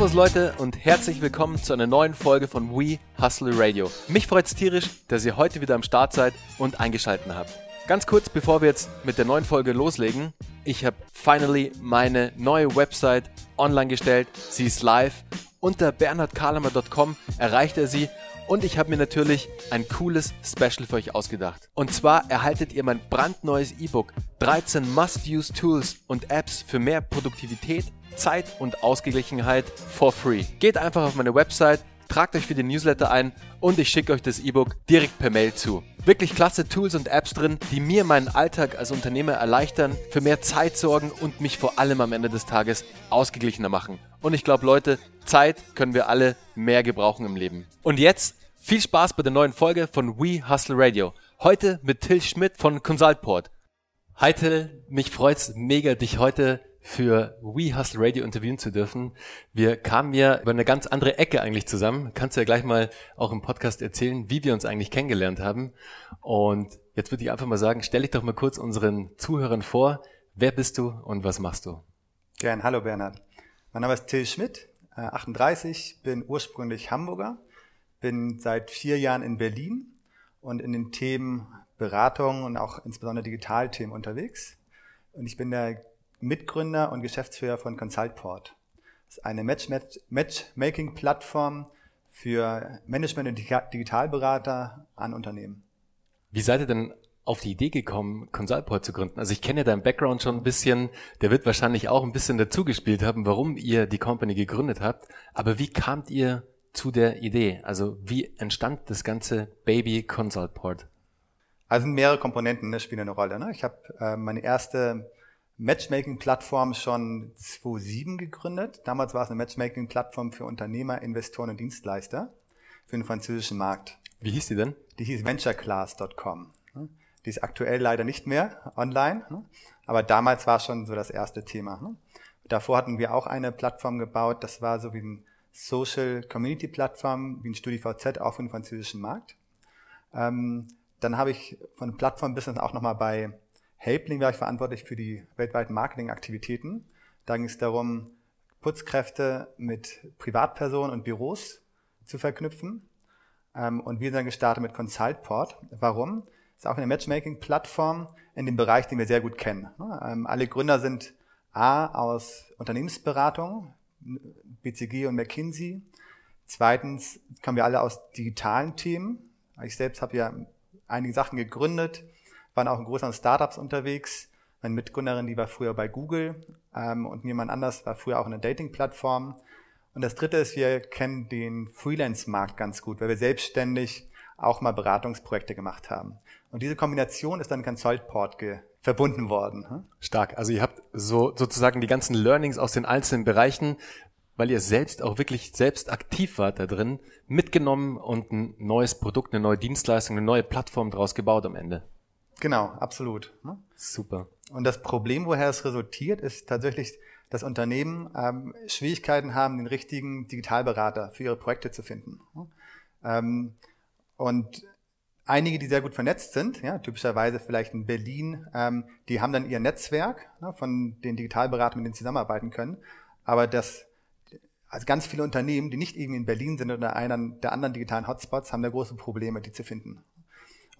Servus Leute und herzlich willkommen zu einer neuen Folge von We Hustle Radio. Mich freut's tierisch, dass ihr heute wieder am Start seid und eingeschaltet habt. Ganz kurz, bevor wir jetzt mit der neuen Folge loslegen, ich habe finally meine neue Website online gestellt. Sie ist live. Unter bernhardkalemer.com erreicht er sie und ich habe mir natürlich ein cooles Special für euch ausgedacht. Und zwar erhaltet ihr mein brandneues E-Book 13 Must-Use Tools und Apps für mehr Produktivität, Zeit und Ausgeglichenheit for free. Geht einfach auf meine Website tragt euch für den Newsletter ein und ich schicke euch das E-Book direkt per Mail zu. Wirklich klasse Tools und Apps drin, die mir meinen Alltag als Unternehmer erleichtern, für mehr Zeit sorgen und mich vor allem am Ende des Tages ausgeglichener machen. Und ich glaube, Leute, Zeit können wir alle mehr gebrauchen im Leben. Und jetzt viel Spaß bei der neuen Folge von We Hustle Radio. Heute mit Till Schmidt von Consultport. Hi Till, mich freut's mega, dich heute für We Hustle Radio interviewen zu dürfen. Wir kamen ja über eine ganz andere Ecke eigentlich zusammen. Kannst du ja gleich mal auch im Podcast erzählen, wie wir uns eigentlich kennengelernt haben. Und jetzt würde ich einfach mal sagen, stell dich doch mal kurz unseren Zuhörern vor. Wer bist du und was machst du? Gern, hallo Bernhard. Mein Name ist Till Schmidt, 38, äh, bin ursprünglich Hamburger, bin seit vier Jahren in Berlin und in den Themen Beratung und auch insbesondere Digitalthemen unterwegs. Und ich bin der Mitgründer und Geschäftsführer von Consultport. Das ist eine Matchmaking-Plattform für Management- und Digitalberater an Unternehmen. Wie seid ihr denn auf die Idee gekommen, Consultport zu gründen? Also ich kenne ja deinen Background schon ein bisschen, der wird wahrscheinlich auch ein bisschen dazugespielt haben, warum ihr die Company gegründet habt. Aber wie kamt ihr zu der Idee? Also wie entstand das ganze Baby Consultport? Also mehrere Komponenten ne, spielen eine Rolle. Ne? Ich habe äh, meine erste Matchmaking-Plattform schon 2007 gegründet. Damals war es eine Matchmaking-Plattform für Unternehmer, Investoren und Dienstleister für den französischen Markt. Wie hieß die denn? Die hieß ventureclass.com. Die ist aktuell leider nicht mehr online, aber damals war schon so das erste Thema. Davor hatten wir auch eine Plattform gebaut, das war so wie ein Social Community Plattform, wie ein StudiVZ auch für den französischen Markt. Ähm, dann habe ich von Plattform-Business auch nochmal bei Helpling war ich verantwortlich für die weltweiten Marketingaktivitäten. Da ging es darum, Putzkräfte mit Privatpersonen und Büros zu verknüpfen. Ähm, und wir sind dann gestartet mit Consultport. Warum? Das ist auch eine Matchmaking-Plattform in dem Bereich, den wir sehr gut kennen. Ähm, alle Gründer sind A aus Unternehmensberatung, BCG und McKinsey. Zweitens kommen wir alle aus digitalen Themen. Ich selbst habe ja einige Sachen gegründet, waren auch in großen Startups unterwegs. Meine Mitgründerin, die war früher bei Google ähm, und jemand anders war früher auch in einer Dating-Plattform. Und das Dritte ist, wir kennen den Freelance-Markt ganz gut, weil wir selbstständig auch mal Beratungsprojekte gemacht haben. Und diese Kombination ist dann Consultport verbunden worden. Hm? Stark. Also ihr habt so sozusagen die ganzen Learnings aus den einzelnen Bereichen, weil ihr selbst auch wirklich selbst aktiv wart da drin, mitgenommen und ein neues Produkt, eine neue Dienstleistung, eine neue Plattform daraus gebaut am Ende. Genau, absolut. Ne? Super. Und das Problem, woher es resultiert, ist tatsächlich, dass Unternehmen ähm, Schwierigkeiten haben, den richtigen Digitalberater für ihre Projekte zu finden. Ne? Ähm, und einige, die sehr gut vernetzt sind, ja, typischerweise vielleicht in Berlin, ähm, die haben dann ihr Netzwerk ne, von den Digitalberatern, mit denen sie zusammenarbeiten können. Aber das, also ganz viele Unternehmen, die nicht irgendwie in Berlin sind oder einer der anderen digitalen Hotspots, haben da große Probleme, die zu finden.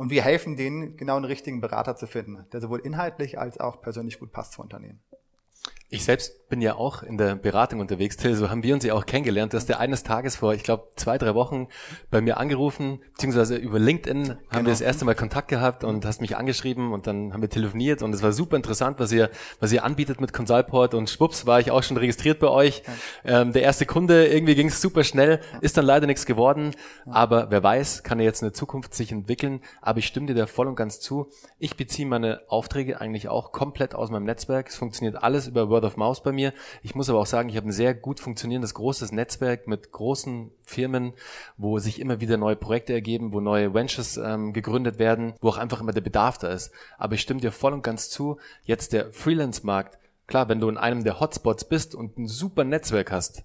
Und wir helfen denen, genau einen richtigen Berater zu finden, der sowohl inhaltlich als auch persönlich gut passt zum Unternehmen. Ich selbst bin ja auch in der Beratung unterwegs, Till, so haben wir uns ja auch kennengelernt. Du hast ja eines Tages vor, ich glaube, zwei, drei Wochen bei mir angerufen, beziehungsweise über LinkedIn genau. haben wir das erste Mal Kontakt gehabt und hast mich angeschrieben und dann haben wir telefoniert und es war super interessant, was ihr, was ihr anbietet mit Consultport und schwupps war ich auch schon registriert bei euch. Ja. Ähm, der erste Kunde, irgendwie ging es super schnell, ist dann leider nichts geworden, ja. aber wer weiß, kann ja jetzt in der Zukunft sich entwickeln, aber ich stimme dir da voll und ganz zu. Ich beziehe meine Aufträge eigentlich auch komplett aus meinem Netzwerk. Es funktioniert alles über Word of Mouse bei mir. Ich muss aber auch sagen, ich habe ein sehr gut funktionierendes großes Netzwerk mit großen Firmen, wo sich immer wieder neue Projekte ergeben, wo neue Ventures ähm, gegründet werden, wo auch einfach immer der Bedarf da ist. Aber ich stimme dir voll und ganz zu, jetzt der Freelance-Markt, klar, wenn du in einem der Hotspots bist und ein super Netzwerk hast,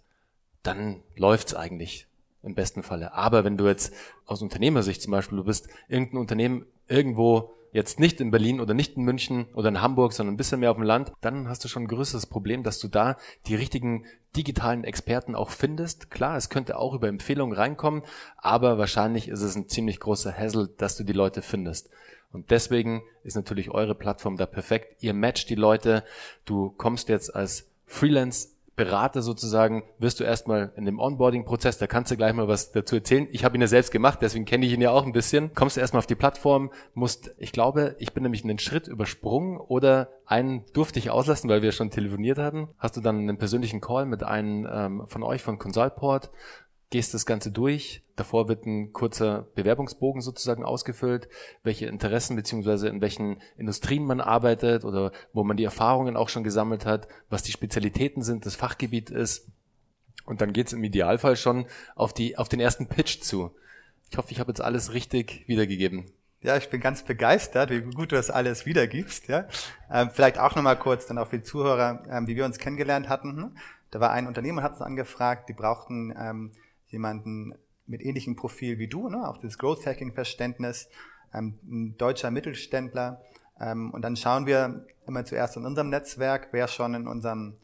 dann läuft's eigentlich im besten Falle. Aber wenn du jetzt aus Unternehmersicht zum Beispiel, du bist irgendein Unternehmen irgendwo jetzt nicht in Berlin oder nicht in München oder in Hamburg, sondern ein bisschen mehr auf dem Land, dann hast du schon ein größeres Problem, dass du da die richtigen digitalen Experten auch findest. Klar, es könnte auch über Empfehlungen reinkommen, aber wahrscheinlich ist es ein ziemlich großer Hassel, dass du die Leute findest. Und deswegen ist natürlich eure Plattform da perfekt. Ihr matcht die Leute. Du kommst jetzt als Freelance Berater sozusagen, wirst du erstmal in dem Onboarding-Prozess, da kannst du gleich mal was dazu erzählen. Ich habe ihn ja selbst gemacht, deswegen kenne ich ihn ja auch ein bisschen. Kommst du erstmal auf die Plattform, musst, ich glaube, ich bin nämlich einen Schritt übersprungen oder einen durfte ich auslassen, weil wir schon telefoniert hatten. Hast du dann einen persönlichen Call mit einem ähm, von euch von Consultport, gehst das Ganze durch. Davor wird ein kurzer Bewerbungsbogen sozusagen ausgefüllt, welche Interessen beziehungsweise in welchen Industrien man arbeitet oder wo man die Erfahrungen auch schon gesammelt hat, was die Spezialitäten sind, das Fachgebiet ist. Und dann geht's im Idealfall schon auf, die, auf den ersten Pitch zu. Ich hoffe, ich habe jetzt alles richtig wiedergegeben. Ja, ich bin ganz begeistert, wie gut du das alles wiedergibst. Ja. Ähm, vielleicht auch nochmal kurz dann auch für die Zuhörer, ähm, wie wir uns kennengelernt hatten. Da war ein Unternehmen, hat uns angefragt, die brauchten ähm, jemanden mit ähnlichem Profil wie du, ne? auch das Growth Hacking Verständnis, ähm, ein deutscher Mittelständler. Ähm, und dann schauen wir immer zuerst in unserem Netzwerk, wer schon in unserem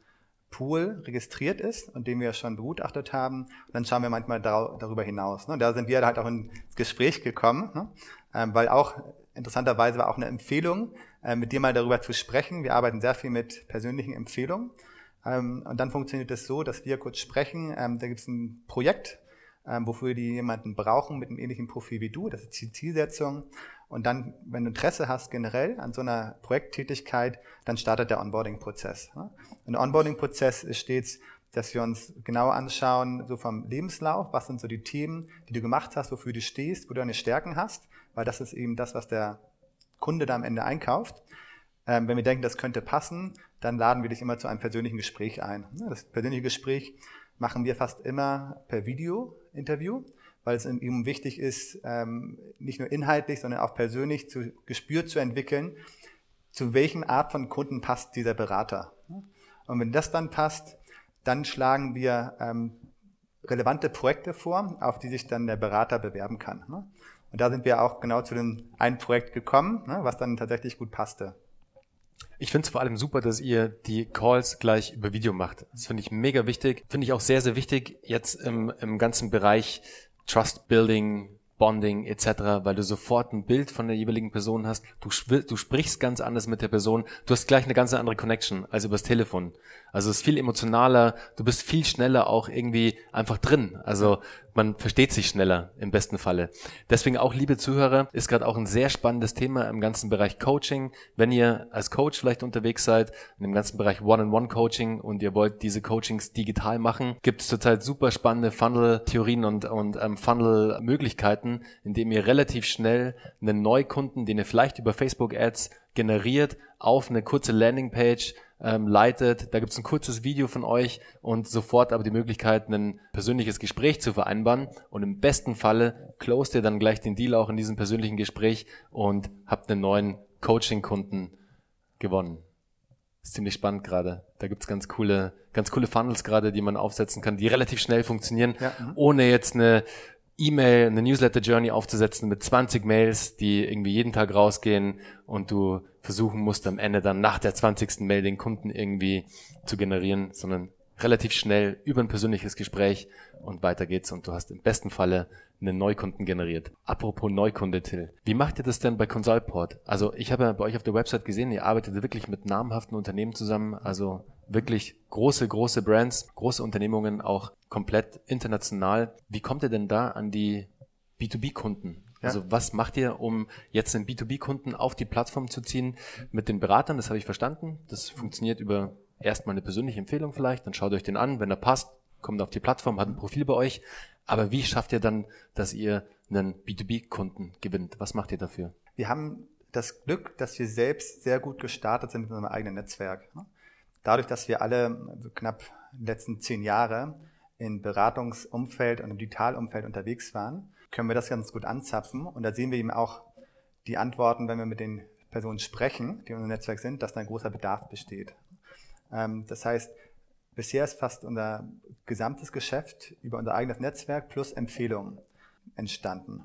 Pool registriert ist und den wir schon begutachtet haben. Und dann schauen wir manchmal darüber hinaus. Ne? Da sind wir halt auch ins Gespräch gekommen, ne? ähm, weil auch interessanterweise war auch eine Empfehlung, äh, mit dir mal darüber zu sprechen. Wir arbeiten sehr viel mit persönlichen Empfehlungen. Ähm, und dann funktioniert es das so, dass wir kurz sprechen. Ähm, da gibt es ein Projekt, ähm, wofür die jemanden brauchen mit einem ähnlichen Profil wie du. Das ist die Zielsetzung. Und dann, wenn du Interesse hast generell an so einer Projekttätigkeit, dann startet der Onboarding-Prozess. Der Onboarding-Prozess ist stets, dass wir uns genauer anschauen, so vom Lebenslauf, was sind so die Themen, die du gemacht hast, wofür du stehst, wo du deine Stärken hast, weil das ist eben das, was der Kunde da am Ende einkauft. Ähm, wenn wir denken, das könnte passen, dann laden wir dich immer zu einem persönlichen Gespräch ein. Das persönliche Gespräch machen wir fast immer per Video-Interview, weil es eben wichtig ist, ähm, nicht nur inhaltlich, sondern auch persönlich zu Gespür zu entwickeln, zu welchen Art von Kunden passt dieser Berater. Und wenn das dann passt, dann schlagen wir ähm, relevante Projekte vor, auf die sich dann der Berater bewerben kann. Und da sind wir auch genau zu dem einen Projekt gekommen, was dann tatsächlich gut passte. Ich finde es vor allem super, dass ihr die Calls gleich über Video macht. Das finde ich mega wichtig. Finde ich auch sehr, sehr wichtig jetzt im, im ganzen Bereich Trust Building, Bonding etc., weil du sofort ein Bild von der jeweiligen Person hast. Du, du sprichst ganz anders mit der Person. Du hast gleich eine ganz andere Connection als übers Telefon. Also es ist viel emotionaler. Du bist viel schneller auch irgendwie einfach drin. Also man versteht sich schneller im besten Falle. Deswegen auch, liebe Zuhörer, ist gerade auch ein sehr spannendes Thema im ganzen Bereich Coaching. Wenn ihr als Coach vielleicht unterwegs seid, in dem ganzen Bereich One-on-One-Coaching und ihr wollt diese Coachings digital machen, gibt es zurzeit super spannende Funnel-Theorien und, und ähm, Funnel-Möglichkeiten, indem ihr relativ schnell einen Neukunden, den ihr vielleicht über Facebook-Ads generiert, auf eine kurze Landingpage ähm, leitet. Da gibt es ein kurzes Video von euch und sofort aber die Möglichkeit, ein persönliches Gespräch zu vereinbaren. Und im besten Falle closet ihr dann gleich den Deal auch in diesem persönlichen Gespräch und habt einen neuen Coaching-Kunden gewonnen. ist ziemlich spannend gerade. Da gibt's ganz coole, ganz coole Funnels gerade, die man aufsetzen kann, die relativ schnell funktionieren, ja. Ohne jetzt eine E-Mail, eine Newsletter-Journey aufzusetzen mit 20 Mails, die irgendwie jeden Tag rausgehen und du versuchen musst, am Ende dann nach der 20. Mail den Kunden irgendwie zu generieren, sondern relativ schnell über ein persönliches Gespräch und weiter geht's und du hast im besten Falle einen Neukunden generiert. Apropos Neukunde, Till. Wie macht ihr das denn bei Consultport? Also ich habe bei euch auf der Website gesehen, ihr arbeitet wirklich mit namhaften Unternehmen zusammen, also wirklich große, große Brands, große Unternehmungen, auch komplett international. Wie kommt ihr denn da an die B2B-Kunden? Also was macht ihr, um jetzt einen B2B-Kunden auf die Plattform zu ziehen mit den Beratern? Das habe ich verstanden. Das funktioniert über erstmal eine persönliche Empfehlung vielleicht, dann schaut euch den an, wenn er passt, kommt auf die Plattform, hat ein Profil bei euch. Aber wie schafft ihr dann, dass ihr einen B2B-Kunden gewinnt? Was macht ihr dafür? Wir haben das Glück, dass wir selbst sehr gut gestartet sind mit unserem eigenen Netzwerk. Dadurch, dass wir alle also knapp die letzten zehn Jahre in Beratungsumfeld und im Digitalumfeld unterwegs waren, können wir das ganz gut anzapfen. Und da sehen wir eben auch die Antworten, wenn wir mit den Personen sprechen, die in unserem Netzwerk sind, dass da ein großer Bedarf besteht. Ähm, das heißt, bisher ist fast unser gesamtes Geschäft über unser eigenes Netzwerk plus Empfehlungen entstanden.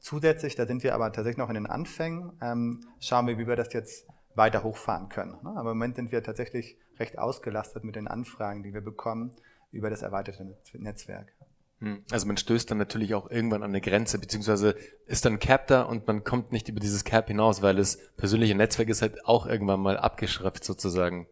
Zusätzlich, da sind wir aber tatsächlich noch in den Anfängen, ähm, schauen wir, wie wir das jetzt weiter hochfahren können. Ne? Aber im Moment sind wir tatsächlich recht ausgelastet mit den Anfragen, die wir bekommen über das erweiterte Netzwerk. Hm. Also man stößt dann natürlich auch irgendwann an eine Grenze, beziehungsweise ist dann Cap da und man kommt nicht über dieses Cap hinaus, weil das persönliche Netzwerk ist halt auch irgendwann mal abgeschrifft sozusagen.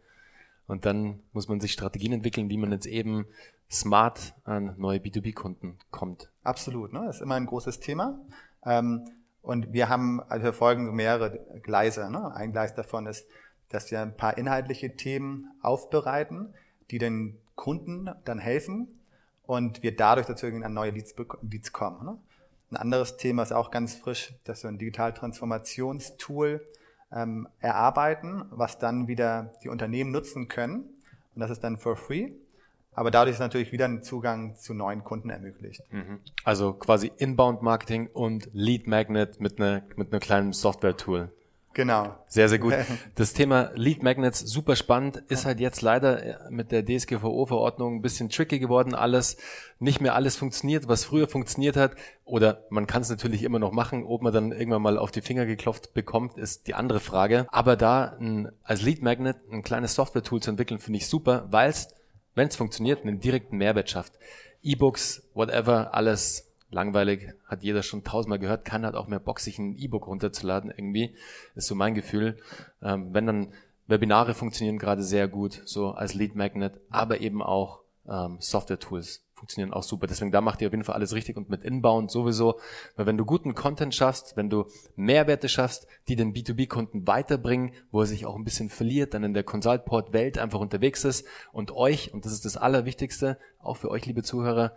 Und dann muss man sich Strategien entwickeln, wie man jetzt eben smart an neue B2B-Kunden kommt. Absolut, ne? das ist immer ein großes Thema. Ähm, und wir haben, also wir folgen mehrere Gleise. Ne? Ein Gleis davon ist, dass wir ein paar inhaltliche Themen aufbereiten, die den Kunden dann helfen und wir dadurch dazu an neue Leads, Leads kommen. Ne? Ein anderes Thema ist auch ganz frisch, dass wir ein Digital-Transformationstool ähm, erarbeiten, was dann wieder die Unternehmen nutzen können. Und das ist dann for free. Aber dadurch ist natürlich wieder ein Zugang zu neuen Kunden ermöglicht. Mhm. Also quasi Inbound Marketing und Lead Magnet mit einer mit einer kleinen Software Tool. Genau. Sehr, sehr gut. Das Thema Lead Magnets, super spannend, ist halt jetzt leider mit der DSGVO-Verordnung ein bisschen tricky geworden. Alles, nicht mehr alles funktioniert, was früher funktioniert hat. Oder man kann es natürlich immer noch machen. Ob man dann irgendwann mal auf die Finger geklopft bekommt, ist die andere Frage. Aber da ein, als Lead Magnet ein kleines Software-Tool zu entwickeln, finde ich super, weil es, wenn es funktioniert, einen direkten Mehrwert schafft. E-Books, whatever, alles langweilig, hat jeder schon tausendmal gehört, keiner hat auch mehr Bock, sich ein E-Book runterzuladen irgendwie, ist so mein Gefühl. Ähm, wenn dann Webinare funktionieren gerade sehr gut, so als Lead Magnet, aber eben auch ähm, Software-Tools funktionieren auch super. Deswegen da macht ihr auf jeden Fall alles richtig und mit Inbound sowieso. Weil wenn du guten Content schaffst, wenn du Mehrwerte schaffst, die den B2B-Kunden weiterbringen, wo er sich auch ein bisschen verliert, dann in der Consultport-Welt einfach unterwegs ist und euch, und das ist das Allerwichtigste, auch für euch, liebe Zuhörer,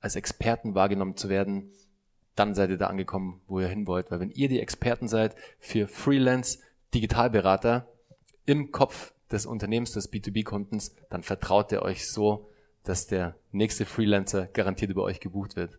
als Experten wahrgenommen zu werden, dann seid ihr da angekommen, wo ihr hin wollt. Weil wenn ihr die Experten seid für Freelance, Digitalberater im Kopf des Unternehmens, des B2B-Kundens, dann vertraut ihr euch so, dass der nächste Freelancer garantiert über euch gebucht wird.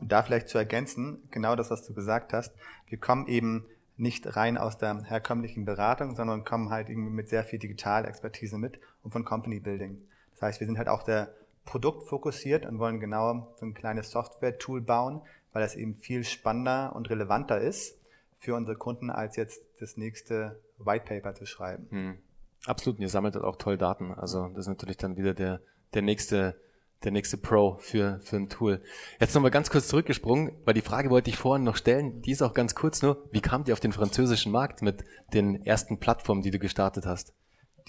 Und da vielleicht zu ergänzen, genau das, was du gesagt hast, wir kommen eben nicht rein aus der herkömmlichen Beratung, sondern kommen halt irgendwie mit sehr viel Digitalexpertise mit und von Company Building. Das heißt, wir sind halt auch der produktfokussiert und wollen genau so ein kleines Software-Tool bauen, weil das eben viel spannender und relevanter ist für unsere Kunden, als jetzt das nächste White Paper zu schreiben. Hm. Absolut, und ihr sammelt halt auch toll Daten. Also das ist natürlich dann wieder der, der nächste der nächste Pro für, für ein Tool. Jetzt nochmal ganz kurz zurückgesprungen, weil die Frage wollte ich vorhin noch stellen, die ist auch ganz kurz nur, wie kamt ihr auf den französischen Markt mit den ersten Plattformen, die du gestartet hast?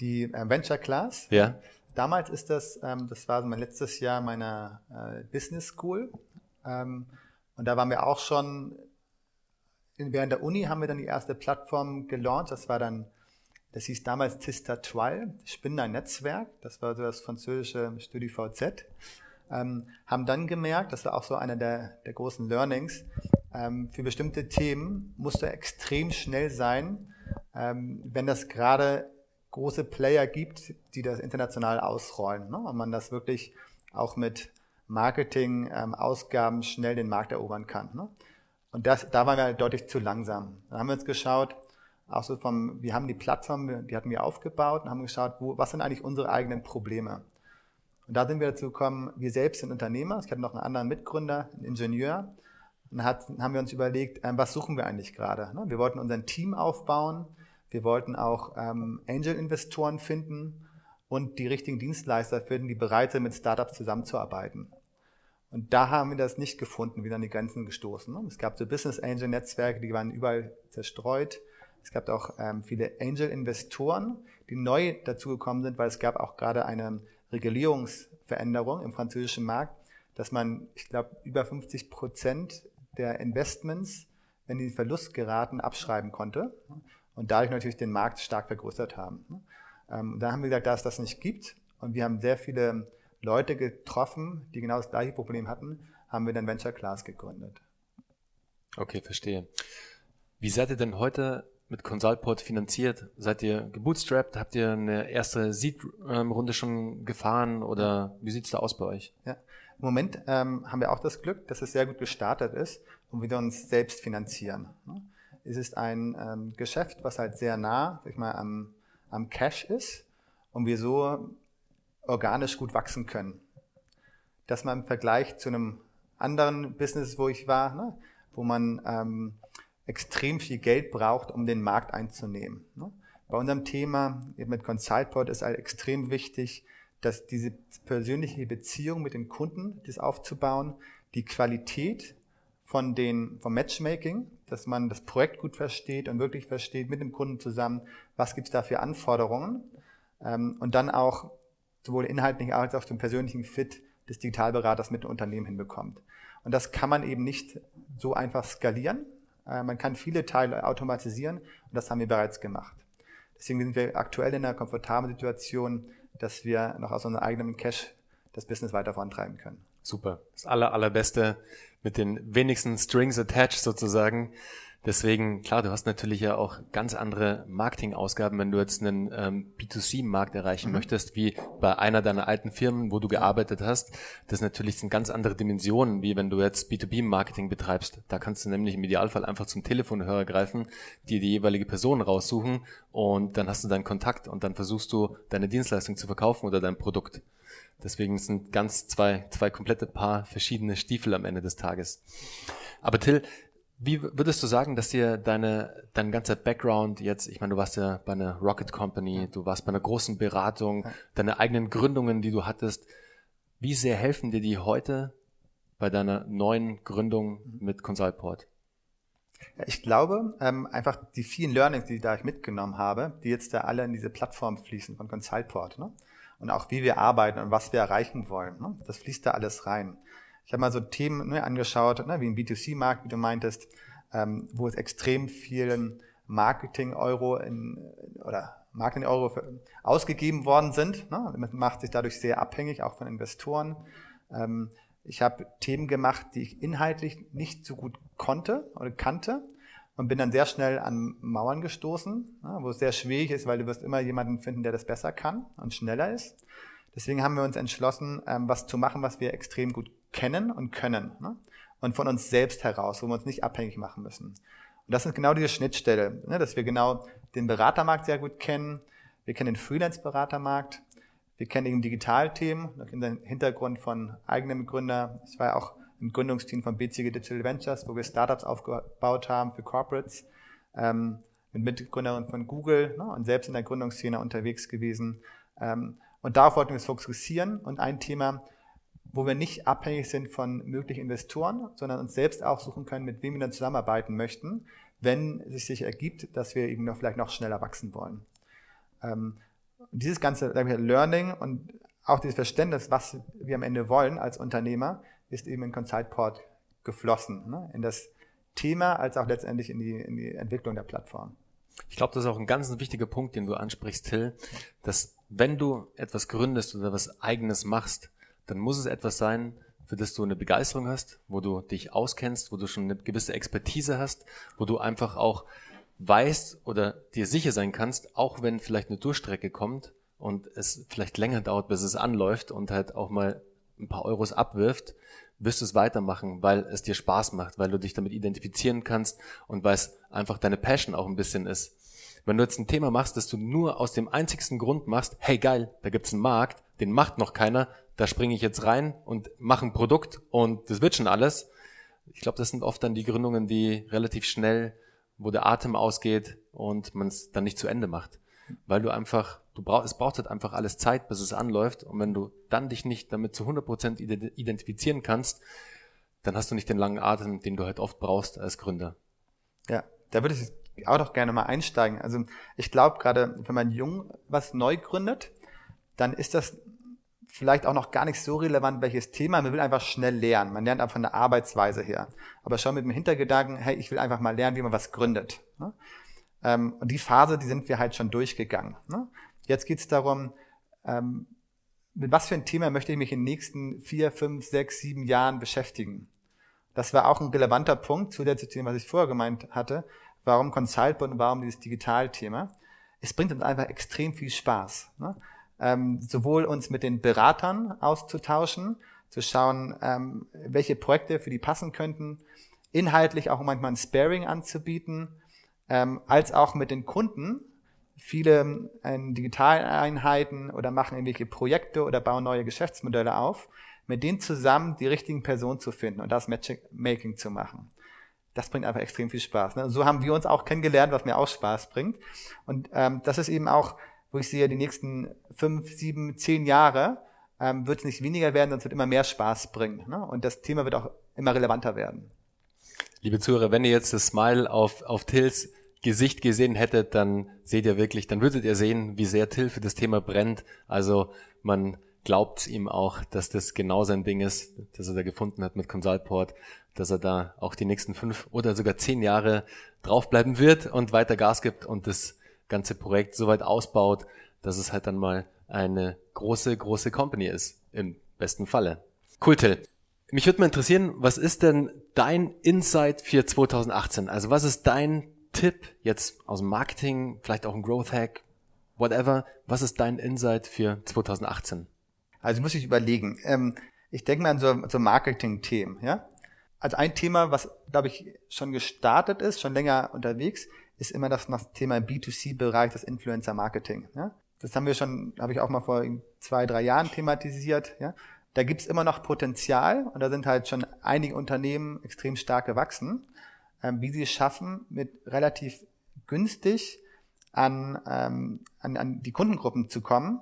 Die äh, Venture Class. Ja. Damals ist das, ähm, das war mein letztes Jahr meiner äh, Business School. Ähm, und da waren wir auch schon, in, während der Uni haben wir dann die erste Plattform gelauncht. Das war dann, das hieß damals Tista Twile, Spinner Netzwerk. Das war so das französische StudiVZ. Ähm, haben dann gemerkt, das war auch so einer der, der großen Learnings, ähm, für bestimmte Themen musst du extrem schnell sein, ähm, wenn das gerade große Player gibt, die das international ausrollen. Ne? Und man das wirklich auch mit Marketing-Ausgaben ähm, schnell den Markt erobern kann. Ne? Und das, da waren wir halt deutlich zu langsam. Dann haben wir uns geschaut, auch so vom, wir haben die Plattform, die hatten wir aufgebaut und haben geschaut, wo, was sind eigentlich unsere eigenen Probleme. Und da sind wir dazu gekommen, wir selbst sind Unternehmer, ich hatte noch einen anderen Mitgründer, einen Ingenieur, und hat, haben wir uns überlegt, ähm, was suchen wir eigentlich gerade? Ne? Wir wollten unser Team aufbauen, wir wollten auch ähm, Angel-Investoren finden und die richtigen Dienstleister finden, die bereit sind, mit Startups zusammenzuarbeiten. Und da haben wir das nicht gefunden, wieder an die Grenzen gestoßen. Es gab so Business Angel Netzwerke, die waren überall zerstreut. Es gab auch ähm, viele Angel Investoren, die neu dazugekommen sind, weil es gab auch gerade eine Regulierungsveränderung im französischen Markt, dass man, ich glaube, über 50 Prozent der Investments, wenn die in Verlust geraten, abschreiben konnte und dadurch natürlich den Markt stark vergrößert haben. Ähm, dann haben wir gesagt, da es das nicht gibt und wir haben sehr viele Leute getroffen, die genau das gleiche Problem hatten, haben wir dann Venture Class gegründet. Okay, verstehe. Wie seid ihr denn heute mit Consultport finanziert? Seid ihr gebootstrapped? Habt ihr eine erste Seed-Runde schon gefahren oder wie sieht es da aus bei euch? Ja. Im Moment ähm, haben wir auch das Glück, dass es sehr gut gestartet ist und wir uns selbst finanzieren. Ne? Es ist ein ähm, Geschäft, was halt sehr nah sag ich mal, am, am Cash ist und wir so organisch gut wachsen können. Dass man im Vergleich zu einem anderen Business, wo ich war, ne, wo man ähm, extrem viel Geld braucht, um den Markt einzunehmen. Ne? Bei unserem Thema mit ConsultPort ist halt extrem wichtig, dass diese persönliche Beziehung mit den Kunden, das aufzubauen, die Qualität von den, vom Matchmaking, dass man das Projekt gut versteht und wirklich versteht mit dem Kunden zusammen, was gibt es da für Anforderungen ähm, und dann auch sowohl inhaltlich als auch den persönlichen Fit des Digitalberaters mit dem Unternehmen hinbekommt. Und das kann man eben nicht so einfach skalieren. Äh, man kann viele Teile automatisieren und das haben wir bereits gemacht. Deswegen sind wir aktuell in einer komfortablen Situation, dass wir noch aus unserem eigenen Cash das Business weiter vorantreiben können. Super. Das aller, allerbeste mit den wenigsten Strings attached sozusagen. Deswegen, klar, du hast natürlich ja auch ganz andere Marketingausgaben, wenn du jetzt einen ähm, B2C-Markt erreichen mhm. möchtest, wie bei einer deiner alten Firmen, wo du gearbeitet hast. Das natürlich sind ganz andere Dimensionen, wie wenn du jetzt B2B-Marketing betreibst. Da kannst du nämlich im Idealfall einfach zum Telefonhörer greifen, dir die jeweilige Person raussuchen und dann hast du deinen Kontakt und dann versuchst du deine Dienstleistung zu verkaufen oder dein Produkt. Deswegen sind ganz zwei, zwei komplette Paar verschiedene Stiefel am Ende des Tages. Aber Till, wie würdest du sagen, dass dir deine, dein ganzer Background jetzt, ich meine, du warst ja bei einer Rocket Company, du warst bei einer großen Beratung, deine eigenen Gründungen, die du hattest, wie sehr helfen dir die heute bei deiner neuen Gründung mit Consultport? Ich glaube, ähm, einfach die vielen Learnings, die da ich mitgenommen habe, die jetzt da alle in diese Plattform fließen von Consultport. Ne? Und auch wie wir arbeiten und was wir erreichen wollen. Ne? Das fließt da alles rein. Ich habe mal so Themen ne, angeschaut, ne, wie ein B2C-Markt, wie du meintest, ähm, wo es extrem vielen Marketing-Euro oder Marketing-Euro ausgegeben worden sind. Ne? Man macht sich dadurch sehr abhängig, auch von Investoren. Ähm, ich habe Themen gemacht, die ich inhaltlich nicht so gut konnte oder kannte und bin dann sehr schnell an Mauern gestoßen, ne, wo es sehr schwierig ist, weil du wirst immer jemanden finden, der das besser kann und schneller ist. Deswegen haben wir uns entschlossen, ähm, was zu machen, was wir extrem gut kennen und können. Ne? Und von uns selbst heraus, wo wir uns nicht abhängig machen müssen. Und das ist genau diese Schnittstelle, ne? dass wir genau den Beratermarkt sehr gut kennen. Wir kennen den Freelance-Beratermarkt. Wir kennen eben Digitalthemen, den Hintergrund von eigenem Gründer. Ich war ja auch im Gründungsteam von BCG Digital Ventures, wo wir Startups aufgebaut haben für Corporates. Ähm, mit Mitgründerin von Google ne, und selbst in der Gründungsszene unterwegs gewesen. Ähm, und darauf wollten wir uns fokussieren. Und ein Thema, wo wir nicht abhängig sind von möglichen Investoren, sondern uns selbst auch suchen können, mit wem wir dann zusammenarbeiten möchten, wenn es sich ergibt, dass wir eben noch vielleicht noch schneller wachsen wollen. Ähm, dieses ganze Learning und auch dieses Verständnis, was wir am Ende wollen als Unternehmer, ist eben in Consultport geflossen, ne? in das Thema als auch letztendlich in die, in die Entwicklung der Plattform. Ich glaube, das ist auch ein ganz wichtiger Punkt, den du ansprichst, Till, dass wenn du etwas gründest oder was eigenes machst, dann muss es etwas sein, für das du eine Begeisterung hast, wo du dich auskennst, wo du schon eine gewisse Expertise hast, wo du einfach auch weißt oder dir sicher sein kannst, auch wenn vielleicht eine Durchstrecke kommt und es vielleicht länger dauert, bis es anläuft und halt auch mal ein paar Euros abwirft, wirst du es weitermachen, weil es dir Spaß macht, weil du dich damit identifizieren kannst und weil es einfach deine Passion auch ein bisschen ist. Wenn du jetzt ein Thema machst, das du nur aus dem einzigsten Grund machst, hey geil, da gibt's einen Markt, den macht noch keiner, da springe ich jetzt rein und mache ein Produkt und das wird schon alles. Ich glaube, das sind oft dann die Gründungen, die relativ schnell, wo der Atem ausgeht und man es dann nicht zu Ende macht. Weil du einfach, du brauchst, es braucht halt einfach alles Zeit, bis es anläuft. Und wenn du dann dich nicht damit zu 100% identifizieren kannst, dann hast du nicht den langen Atem, den du halt oft brauchst als Gründer. Ja, da würde ich auch noch gerne mal einsteigen. Also ich glaube gerade, wenn man jung was neu gründet, dann ist das vielleicht auch noch gar nicht so relevant, welches Thema. Man will einfach schnell lernen. Man lernt einfach von der Arbeitsweise her. Aber schon mit dem Hintergedanken, hey, ich will einfach mal lernen, wie man was gründet. Ähm, und die Phase, die sind wir halt schon durchgegangen. Ne? Jetzt geht es darum, ähm, mit was für ein Thema möchte ich mich in den nächsten vier, fünf, sechs, sieben Jahren beschäftigen? Das war auch ein relevanter Punkt zu der zu dem, was ich vorher gemeint hatte. Warum Consult und warum dieses Digitalthema? Es bringt uns einfach extrem viel Spaß. Ne? ähm, sowohl uns mit den Beratern auszutauschen, zu schauen, ähm, welche Projekte für die passen könnten, inhaltlich auch manchmal ein Sparing anzubieten, ähm, als auch mit den Kunden viele ähm, Digitaleinheiten oder machen irgendwelche Projekte oder bauen neue Geschäftsmodelle auf, mit denen zusammen die richtigen Personen zu finden und das Matchmaking zu machen. das bringt einfach extrem viel Spaß. Ne? So haben wir uns auch kennengelernt, was mir auch Spaß bringt. Und ähm, das ist eben auch, wo ich sehe, die nächsten fünf, sieben, zehn Jahre ähm, wird es nicht weniger werden, sondern es wird immer mehr Spaß bringen. Ne? Und das Thema wird auch immer relevanter werden. Liebe Zuhörer, wenn ihr jetzt das Smile auf, auf Tills Gesicht gesehen hättet, dann seht ihr wirklich, dann würdet ihr sehen, wie sehr Till für das Thema brennt. Also man glaubt ihm auch, dass das genau sein Ding ist, dass er da gefunden hat mit Consultport, dass er da auch die nächsten fünf oder sogar zehn Jahre draufbleiben wird und weiter Gas gibt und das ganze Projekt so weit ausbaut, dass es halt dann mal eine große, große Company ist, im besten Falle. Cool, Till. Mich würde mal interessieren, was ist denn dein Insight für 2018? Also was ist dein Tipp jetzt aus dem Marketing, vielleicht auch ein Growth Hack, whatever? Was ist dein Insight für 2018? Also muss ich überlegen. Ähm, ich denke mal an so, so Marketing-Themen. Ja? Also ein Thema, was, glaube ich, schon gestartet ist, schon länger unterwegs, ist immer das, das Thema B2C-Bereich, das Influencer-Marketing. Ja? Das haben wir schon, habe ich auch mal vor zwei, drei Jahren thematisiert. Ja? Da gibt's immer noch Potenzial und da sind halt schon einige Unternehmen extrem stark gewachsen, ähm, wie sie es schaffen, mit relativ günstig an, ähm, an, an die Kundengruppen zu kommen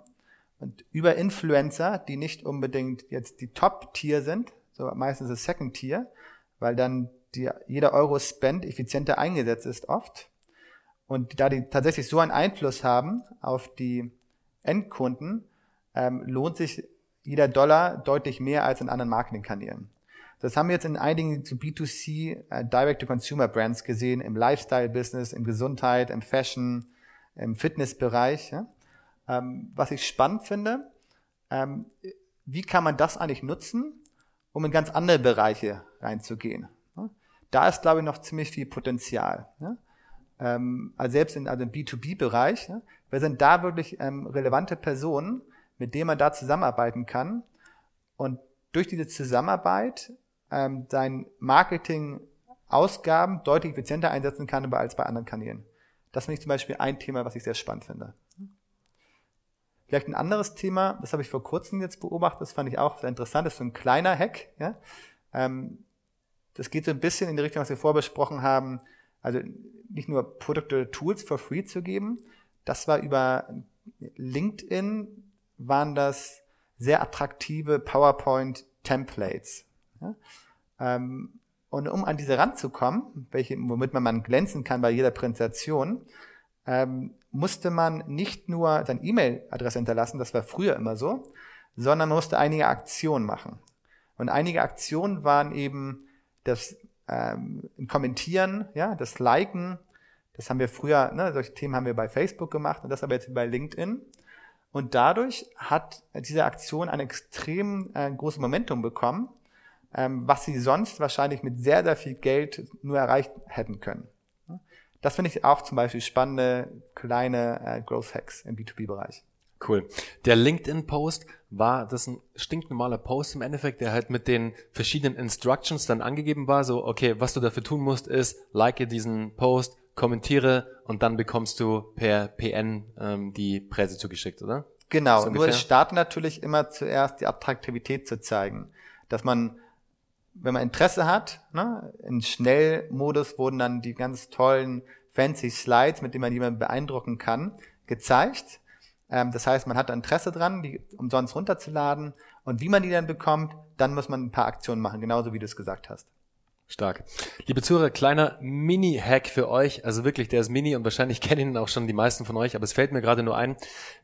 und über Influencer, die nicht unbedingt jetzt die Top-Tier sind, so meistens das Second-Tier, weil dann die, jeder Euro Spend effizienter eingesetzt ist oft. Und da die tatsächlich so einen Einfluss haben auf die Endkunden, ähm, lohnt sich jeder Dollar deutlich mehr als in anderen Marketingkanälen. Das haben wir jetzt in einigen zu B2C äh, Direct-to-Consumer-Brands gesehen, im Lifestyle-Business, im Gesundheit, im Fashion, im Fitnessbereich. Ja? Ähm, was ich spannend finde, ähm, wie kann man das eigentlich nutzen, um in ganz andere Bereiche reinzugehen? Ja? Da ist, glaube ich, noch ziemlich viel Potenzial. Ja? Ähm, also selbst in, also im B2B-Bereich, ja? wer sind da wirklich ähm, relevante Personen, mit dem man da zusammenarbeiten kann und durch diese Zusammenarbeit ähm, sein Marketing-Ausgaben deutlich effizienter einsetzen kann als bei anderen Kanälen. Das finde ich zum Beispiel ein Thema, was ich sehr spannend finde. Vielleicht ein anderes Thema, das habe ich vor kurzem jetzt beobachtet, das fand ich auch sehr interessant, das ist so ein kleiner Hack. Ja? Ähm, das geht so ein bisschen in die Richtung, was wir vorbesprochen haben, also nicht nur Produkte, Tools for free zu geben, das war über LinkedIn waren das sehr attraktive PowerPoint-Templates. Ja? Ähm, und um an diese ranzukommen, welche, womit man, man glänzen kann bei jeder Präsentation, ähm, musste man nicht nur seine E-Mail-Adresse hinterlassen, das war früher immer so, sondern man musste einige Aktionen machen. Und einige Aktionen waren eben das ähm, Kommentieren, ja, das Liken. Das haben wir früher, ne, solche Themen haben wir bei Facebook gemacht und das aber jetzt bei LinkedIn. Und dadurch hat diese Aktion ein extrem äh, großes Momentum bekommen, ähm, was sie sonst wahrscheinlich mit sehr, sehr viel Geld nur erreicht hätten können. Das finde ich auch zum Beispiel spannende kleine äh, Growth Hacks im B2B-Bereich. Cool. Der LinkedIn-Post war das ein stinknormaler Post im Endeffekt, der halt mit den verschiedenen Instructions dann angegeben war. So, okay, was du dafür tun musst, ist, like diesen Post, kommentiere und dann bekommst du per PN ähm, die Preise zugeschickt, oder? Genau, nur es startet natürlich immer zuerst die Attraktivität zu zeigen. Dass man, wenn man Interesse hat, ne, in Schnellmodus wurden dann die ganz tollen fancy Slides, mit denen man jemanden beeindrucken kann, gezeigt. Ähm, das heißt, man hat Interesse dran, die umsonst runterzuladen. Und wie man die dann bekommt, dann muss man ein paar Aktionen machen, genauso wie du es gesagt hast. Stark. Liebe Zuhörer, kleiner Mini-Hack für euch. Also wirklich, der ist Mini und wahrscheinlich kennen ihn auch schon die meisten von euch, aber es fällt mir gerade nur ein.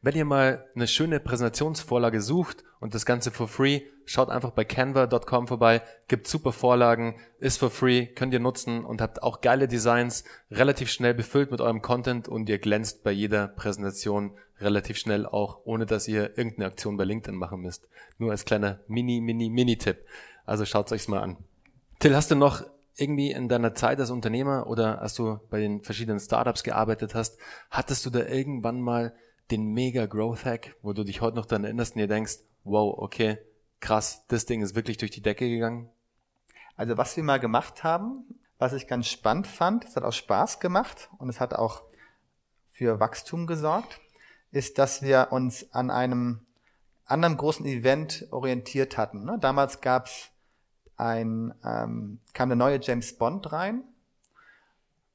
Wenn ihr mal eine schöne Präsentationsvorlage sucht und das Ganze for free, schaut einfach bei canva.com vorbei, gibt super Vorlagen, ist for free, könnt ihr nutzen und habt auch geile Designs, relativ schnell befüllt mit eurem Content und ihr glänzt bei jeder Präsentation relativ schnell auch, ohne dass ihr irgendeine Aktion bei LinkedIn machen müsst. Nur als kleiner Mini, Mini, Mini-Tipp. Also schaut's euch's mal an. Till, hast du noch irgendwie in deiner Zeit als Unternehmer oder als du bei den verschiedenen Startups gearbeitet hast, hattest du da irgendwann mal den mega Growth Hack, wo du dich heute noch daran erinnerst und dir denkst, wow, okay, krass, das Ding ist wirklich durch die Decke gegangen? Also was wir mal gemacht haben, was ich ganz spannend fand, es hat auch Spaß gemacht und es hat auch für Wachstum gesorgt, ist, dass wir uns an einem anderen großen Event orientiert hatten. Ne? Damals gab's ein, ähm, kam der neue James Bond rein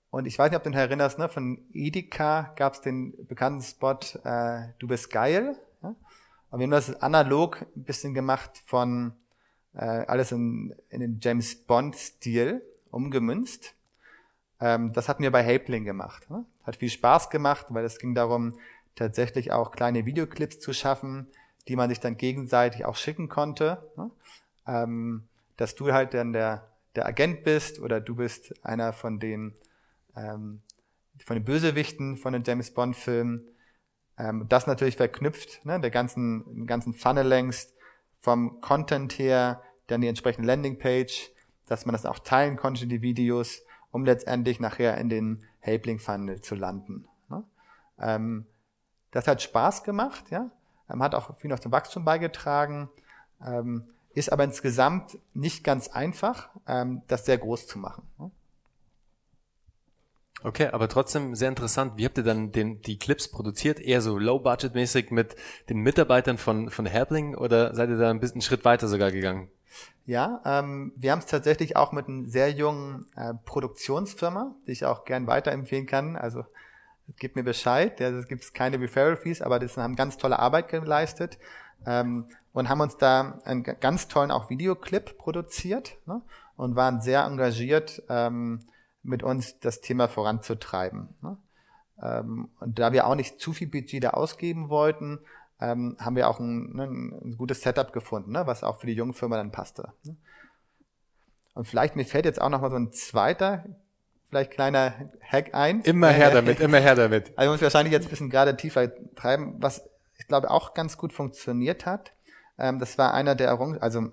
Und ich weiß nicht, ob du dich erinnerst, ne, von Edeka gab es den bekannten Spot äh, Du bist geil. Ja? Und wir haben das analog ein bisschen gemacht von äh, alles in, in den James Bond-Stil umgemünzt. Ähm, das hatten wir bei Hapling gemacht. Ne? Hat viel Spaß gemacht, weil es ging darum, tatsächlich auch kleine Videoclips zu schaffen, die man sich dann gegenseitig auch schicken konnte. Ne? Ähm, dass du halt dann der, der Agent bist oder du bist einer von den, ähm, von den Bösewichten von den James Bond-Filmen. Ähm, das natürlich verknüpft, ne, der ganzen, ganzen Funnel längst vom Content her, dann die entsprechende Landingpage, dass man das auch teilen konnte, die Videos, um letztendlich nachher in den Helpling Funnel zu landen. Ne? Ähm, das hat Spaß gemacht, ja, ähm, hat auch viel noch zum Wachstum beigetragen. Ähm, ist aber insgesamt nicht ganz einfach, ähm, das sehr groß zu machen. Ne? Okay, aber trotzdem sehr interessant. Wie habt ihr dann den, die Clips produziert? Eher so low-budget-mäßig mit den Mitarbeitern von, von Herbling oder seid ihr da ein bisschen einen Schritt weiter sogar gegangen? Ja, ähm, wir haben es tatsächlich auch mit einer sehr jungen äh, Produktionsfirma, die ich auch gern weiterempfehlen kann. Also gebt mir Bescheid, ja, es gibt keine Referral Fees, aber das haben ganz tolle Arbeit geleistet ähm, und haben uns da einen ganz tollen auch Videoclip produziert ne, und waren sehr engagiert, ähm, mit uns das Thema voranzutreiben. Ne. Ähm, und da wir auch nicht zu viel Budget da ausgeben wollten, ähm, haben wir auch ein, ne, ein gutes Setup gefunden, ne, was auch für die junge Firma dann passte. Ne. Und vielleicht mir fällt jetzt auch noch mal so ein zweiter vielleicht kleiner Hack ein. Immer her damit, immer her damit. Also muss wahrscheinlich jetzt ein bisschen gerade tiefer treiben, was ich glaube auch ganz gut funktioniert hat. Ähm, das war einer der Errung also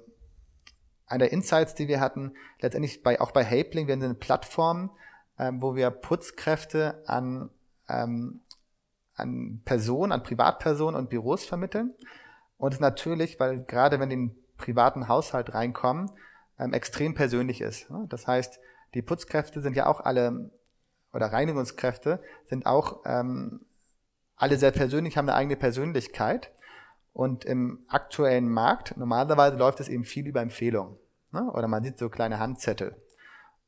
einer der Insights, die wir hatten, letztendlich bei, auch bei Hapling, wir haben eine Plattform, ähm, wo wir Putzkräfte an, ähm, an Personen, an Privatpersonen und Büros vermitteln. Und es natürlich, weil gerade wenn die in den privaten Haushalt reinkommen, ähm, extrem persönlich ist. Ne? Das heißt, die Putzkräfte sind ja auch alle, oder Reinigungskräfte sind auch ähm, alle sehr persönlich, haben eine eigene Persönlichkeit. Und im aktuellen Markt, normalerweise läuft es eben viel über Empfehlungen. Ne? Oder man sieht so kleine Handzettel.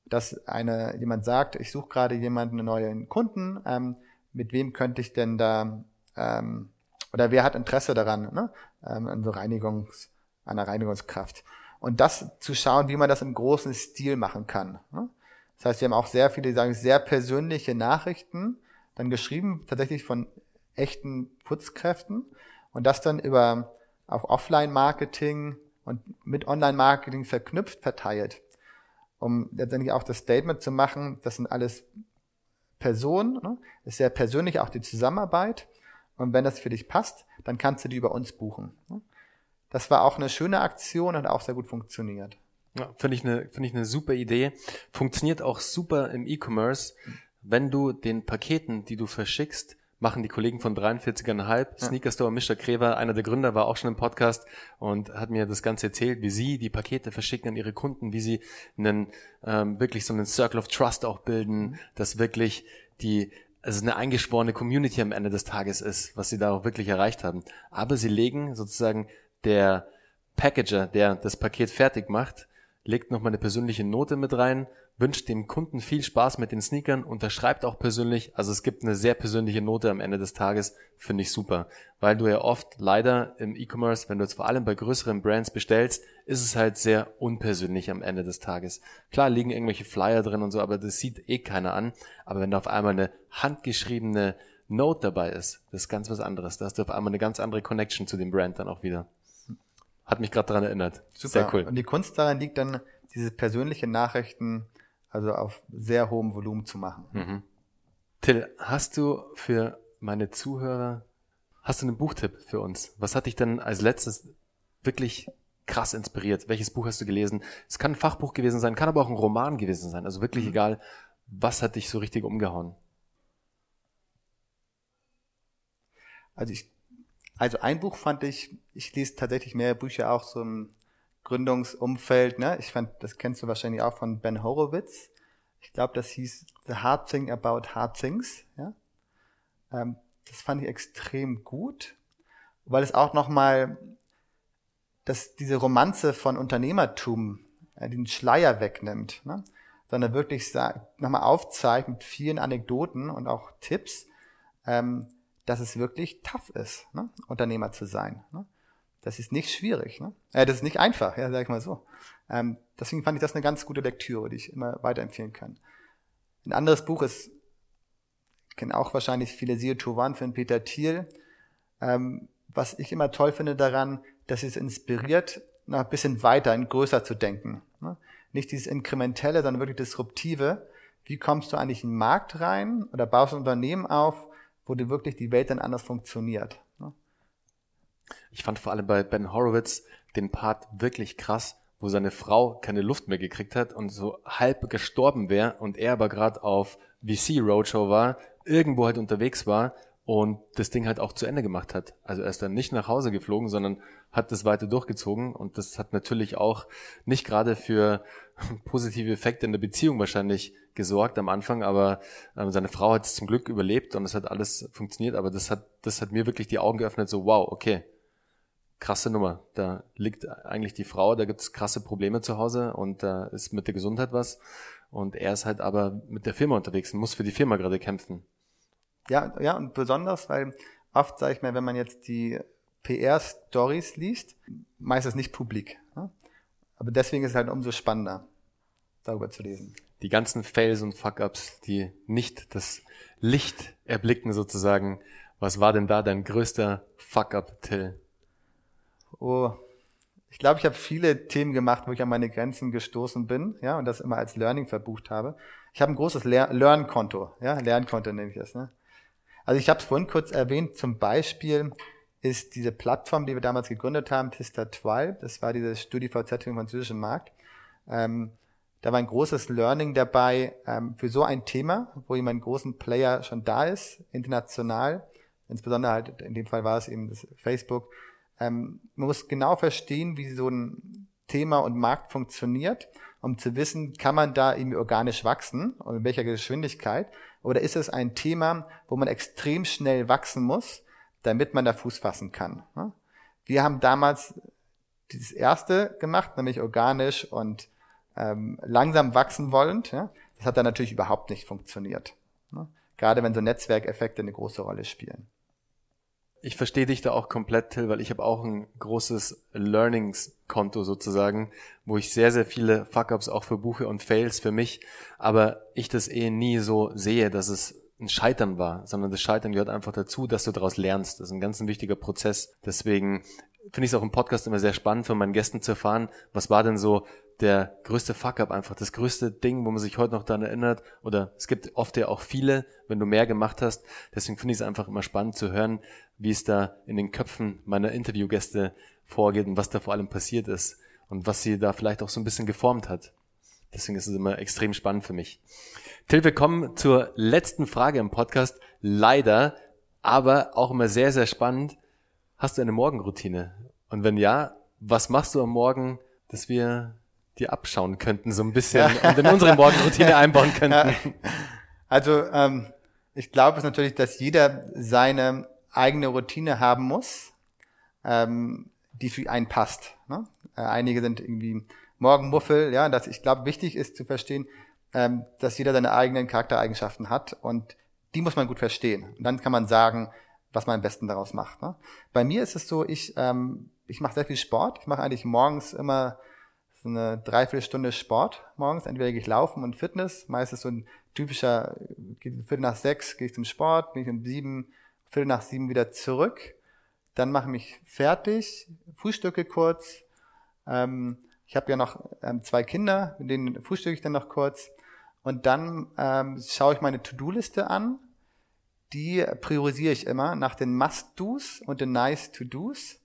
Dass eine, jemand sagt, ich suche gerade jemanden, einen neuen Kunden, ähm, mit wem könnte ich denn da, ähm, oder wer hat Interesse daran, ne? ähm, an so Reinigungs, einer Reinigungskraft. Und das zu schauen, wie man das im großen Stil machen kann. Ne? Das heißt, wir haben auch sehr viele, die sagen, sehr persönliche Nachrichten, dann geschrieben, tatsächlich von echten Putzkräften und das dann über auch Offline-Marketing und mit Online-Marketing verknüpft verteilt, um letztendlich auch das Statement zu machen, das sind alles Personen, ne? ist sehr persönlich auch die Zusammenarbeit und wenn das für dich passt, dann kannst du die über uns buchen. Ne? Das war auch eine schöne Aktion und auch sehr gut funktioniert. Ja, finde ich eine finde ich eine super Idee. Funktioniert auch super im E-Commerce, wenn du den Paketen, die du verschickst, machen die Kollegen von 43,5. Ja. Sneaker Store Mr. Krever, einer der Gründer, war auch schon im Podcast und hat mir das Ganze erzählt, wie sie die Pakete verschicken an ihre Kunden, wie sie einen ähm, wirklich so einen Circle of Trust auch bilden, mhm. dass wirklich die also eine eingeschworene Community am Ende des Tages ist, was sie da auch wirklich erreicht haben. Aber sie legen sozusagen der Packager, der das Paket fertig macht, legt nochmal eine persönliche Note mit rein wünscht dem Kunden viel Spaß mit den Sneakern, unterschreibt auch persönlich. Also es gibt eine sehr persönliche Note am Ende des Tages, finde ich super. Weil du ja oft leider im E-Commerce, wenn du jetzt vor allem bei größeren Brands bestellst, ist es halt sehr unpersönlich am Ende des Tages. Klar liegen irgendwelche Flyer drin und so, aber das sieht eh keiner an. Aber wenn da auf einmal eine handgeschriebene Note dabei ist, das ist ganz was anderes. Da hast du auf einmal eine ganz andere Connection zu dem Brand dann auch wieder. Hat mich gerade daran erinnert. Super. Sehr cool. Und die Kunst daran liegt dann, diese persönlichen Nachrichten also auf sehr hohem Volumen zu machen. Mhm. Till, hast du für meine Zuhörer, hast du einen Buchtipp für uns? Was hat dich denn als letztes wirklich krass inspiriert? Welches Buch hast du gelesen? Es kann ein Fachbuch gewesen sein, kann aber auch ein Roman gewesen sein. Also wirklich mhm. egal, was hat dich so richtig umgehauen? Also ich, also ein Buch fand ich, ich lese tatsächlich mehr Bücher auch so im Gründungsumfeld. Ne? Ich fand, das kennst du wahrscheinlich auch von Ben Horowitz. Ich glaube, das hieß The Hard Thing About Hard Things. Ja? Ähm, das fand ich extrem gut, weil es auch nochmal dass diese Romanze von Unternehmertum äh, den Schleier wegnimmt. Ne? sondern wirklich nochmal aufzeigt mit vielen Anekdoten und auch Tipps, ähm, dass es wirklich tough ist, ne? Unternehmer zu sein. Ne? Das ist nicht schwierig. Ne? Äh, das ist nicht einfach, ja, sag ich mal so. Ähm, deswegen fand ich das eine ganz gute Lektüre, die ich immer weiterempfehlen kann. Ein anderes Buch ist, kennen auch wahrscheinlich viele to One von Peter Thiel. Ähm, was ich immer toll finde daran, dass es inspiriert, noch ein bisschen weiter und größer zu denken. Ne? Nicht dieses Inkrementelle, sondern wirklich Disruptive. Wie kommst du eigentlich in den Markt rein oder baust ein Unternehmen auf, wo du wirklich die Welt dann anders funktioniert? Ne? Ich fand vor allem bei Ben Horowitz den Part wirklich krass, wo seine Frau keine Luft mehr gekriegt hat und so halb gestorben wäre und er aber gerade auf VC Roadshow war, irgendwo halt unterwegs war und das Ding halt auch zu Ende gemacht hat. Also er ist dann nicht nach Hause geflogen, sondern hat das weiter durchgezogen und das hat natürlich auch nicht gerade für positive Effekte in der Beziehung wahrscheinlich gesorgt am Anfang, aber ähm, seine Frau hat es zum Glück überlebt und es hat alles funktioniert, aber das hat, das hat mir wirklich die Augen geöffnet, so wow, okay, krasse Nummer. Da liegt eigentlich die Frau, da gibt es krasse Probleme zu Hause und da ist mit der Gesundheit was und er ist halt aber mit der Firma unterwegs und muss für die Firma gerade kämpfen. Ja, ja, und besonders, weil oft, sage ich mal, wenn man jetzt die PR-Stories liest, meistens nicht publik. Ne? Aber deswegen ist es halt umso spannender, darüber zu lesen. Die ganzen Fails und Fuck-Ups, die nicht das Licht erblicken sozusagen. Was war denn da dein größter Fuck-Up, Till? Oh, ich glaube, ich habe viele Themen gemacht, wo ich an meine Grenzen gestoßen bin, ja, und das immer als Learning verbucht habe. Ich habe ein großes Lernkonto, ja, Lernkonto nenne ich das, ne? Also ich habe es vorhin kurz erwähnt, zum Beispiel ist diese Plattform, die wir damals gegründet haben, Tista 12, das war diese StudiVZ im französischen Markt. Ähm, da war ein großes Learning dabei ähm, für so ein Thema, wo jemand großen Player schon da ist, international, insbesondere halt in dem Fall war es eben das Facebook. Ähm, man muss genau verstehen, wie so ein Thema und Markt funktioniert, um zu wissen, kann man da irgendwie organisch wachsen und in welcher Geschwindigkeit oder ist es ein Thema, wo man extrem schnell wachsen muss, damit man da Fuß fassen kann? Wir haben damals dieses erste gemacht, nämlich organisch und ähm, langsam wachsen wollend. Ja? Das hat dann natürlich überhaupt nicht funktioniert. Ne? Gerade wenn so Netzwerkeffekte eine große Rolle spielen. Ich verstehe dich da auch komplett, Till, weil ich habe auch ein großes Learnings-Konto sozusagen, wo ich sehr, sehr viele Fuck-Ups auch verbuche und Fails für mich, aber ich das eh nie so sehe, dass es ein Scheitern war, sondern das Scheitern gehört einfach dazu, dass du daraus lernst. Das ist ein ganz ein wichtiger Prozess. Deswegen finde ich es auch im Podcast immer sehr spannend, von meinen Gästen zu erfahren, was war denn so der größte Fuck-up einfach, das größte Ding, wo man sich heute noch daran erinnert. Oder es gibt oft ja auch viele, wenn du mehr gemacht hast. Deswegen finde ich es einfach immer spannend zu hören, wie es da in den Köpfen meiner Interviewgäste vorgeht und was da vor allem passiert ist und was sie da vielleicht auch so ein bisschen geformt hat. Deswegen ist es immer extrem spannend für mich. Till, wir kommen zur letzten Frage im Podcast. Leider, aber auch immer sehr, sehr spannend. Hast du eine Morgenroutine? Und wenn ja, was machst du am Morgen, dass wir dir abschauen könnten, so ein bisschen und in unsere Morgenroutine einbauen könnten? Also ähm, ich glaube es natürlich, dass jeder seine eigene Routine haben muss, ähm, die für einen passt. Ne? Äh, einige sind irgendwie Morgenmuffel, ja, dass ich glaube, wichtig ist zu verstehen, ähm, dass jeder seine eigenen Charaktereigenschaften hat und die muss man gut verstehen. Und dann kann man sagen, was man am besten daraus macht. Ne? Bei mir ist es so, ich, ähm, ich mache sehr viel Sport. Ich mache eigentlich morgens immer so eine Dreiviertelstunde Sport morgens. Entweder gehe ich laufen und Fitness. Meistens so ein typischer, Viertel nach sechs gehe ich zum Sport, bin ich um sieben, Viertel nach sieben wieder zurück. Dann mache ich mich fertig, frühstücke kurz. Ähm, ich habe ja noch ähm, zwei Kinder, mit denen frühstücke ich dann noch kurz. Und dann ähm, schaue ich meine To-Do-Liste an die priorisiere ich immer nach den Must-Dos und den Nice-to-Dos.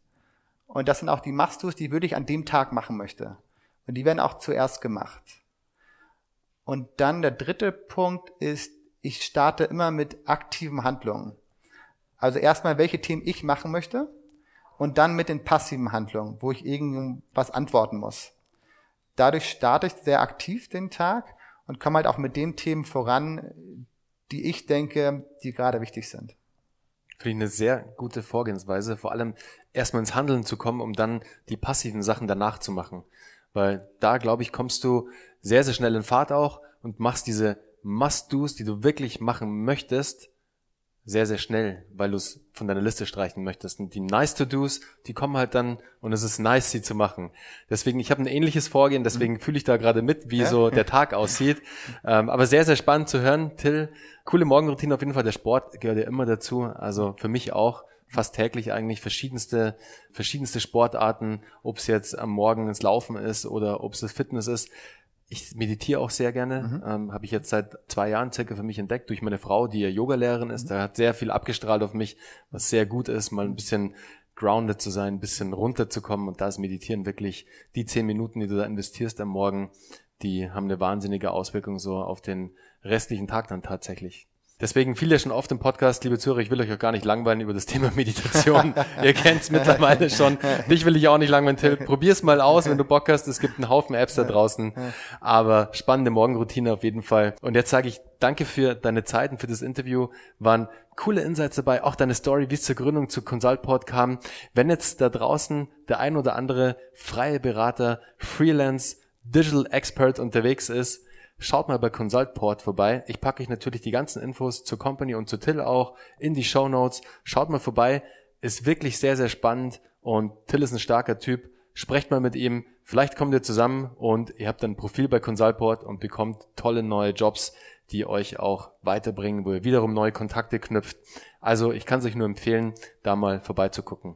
Und das sind auch die Must-Dos, die würde ich an dem Tag machen möchte. Und die werden auch zuerst gemacht. Und dann der dritte Punkt ist, ich starte immer mit aktiven Handlungen. Also erstmal, welche Themen ich machen möchte und dann mit den passiven Handlungen, wo ich irgendwas antworten muss. Dadurch starte ich sehr aktiv den Tag und komme halt auch mit den Themen voran, die ich denke, die gerade wichtig sind. Finde ich eine sehr gute Vorgehensweise, vor allem erstmal ins Handeln zu kommen, um dann die passiven Sachen danach zu machen. Weil da, glaube ich, kommst du sehr, sehr schnell in Fahrt auch und machst diese Must-Dos, die du wirklich machen möchtest, sehr, sehr schnell, weil du es von deiner Liste streichen möchtest. Und die Nice-to-Dos, die kommen halt dann und es ist nice, sie zu machen. Deswegen, ich habe ein ähnliches Vorgehen, deswegen mhm. fühle ich da gerade mit, wie ja? so der Tag aussieht. Ähm, aber sehr, sehr spannend zu hören. Till, coole Morgenroutine auf jeden Fall. Der Sport gehört ja immer dazu. Also für mich auch fast täglich eigentlich verschiedenste, verschiedenste Sportarten, ob es jetzt am Morgen ins Laufen ist oder ob es das Fitness ist. Ich meditiere auch sehr gerne. Mhm. Ähm, Habe ich jetzt seit zwei Jahren circa für mich entdeckt durch meine Frau, die ja Yogalehrerin ist. Mhm. Da hat sehr viel abgestrahlt auf mich, was sehr gut ist, mal ein bisschen grounded zu sein, ein bisschen runterzukommen. Und da ist Meditieren wirklich die zehn Minuten, die du da investierst am Morgen, die haben eine wahnsinnige Auswirkung so auf den restlichen Tag dann tatsächlich. Deswegen fiel ja schon oft im Podcast, liebe Zuhörer, ich will euch auch gar nicht langweilen über das Thema Meditation. Ihr kennt es mittlerweile schon. Dich will ich auch nicht langweilen, Till. Probier's mal aus, wenn du Bock hast. Es gibt einen Haufen Apps da draußen. Aber spannende Morgenroutine auf jeden Fall. Und jetzt sage ich danke für deine Zeit und für das Interview. Waren coole Insights dabei. Auch deine Story, wie es zur Gründung zu Consultport kam. Wenn jetzt da draußen der ein oder andere freie Berater, Freelance, Digital Expert unterwegs ist, Schaut mal bei Consultport vorbei. Ich packe euch natürlich die ganzen Infos zur Company und zu Till auch in die Show Notes. Schaut mal vorbei. Ist wirklich sehr, sehr spannend und Till ist ein starker Typ. Sprecht mal mit ihm. Vielleicht kommt ihr zusammen und ihr habt dann ein Profil bei Consultport und bekommt tolle neue Jobs, die euch auch weiterbringen, wo ihr wiederum neue Kontakte knüpft. Also ich kann es euch nur empfehlen, da mal vorbeizugucken.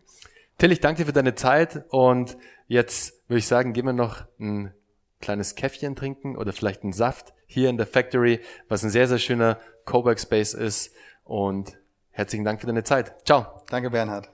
Till, ich danke dir für deine Zeit und jetzt würde ich sagen, gehen wir noch ein kleines Käffchen trinken oder vielleicht einen Saft hier in der Factory, was ein sehr, sehr schöner Cowork Space ist. Und herzlichen Dank für deine Zeit. Ciao. Danke, Bernhard.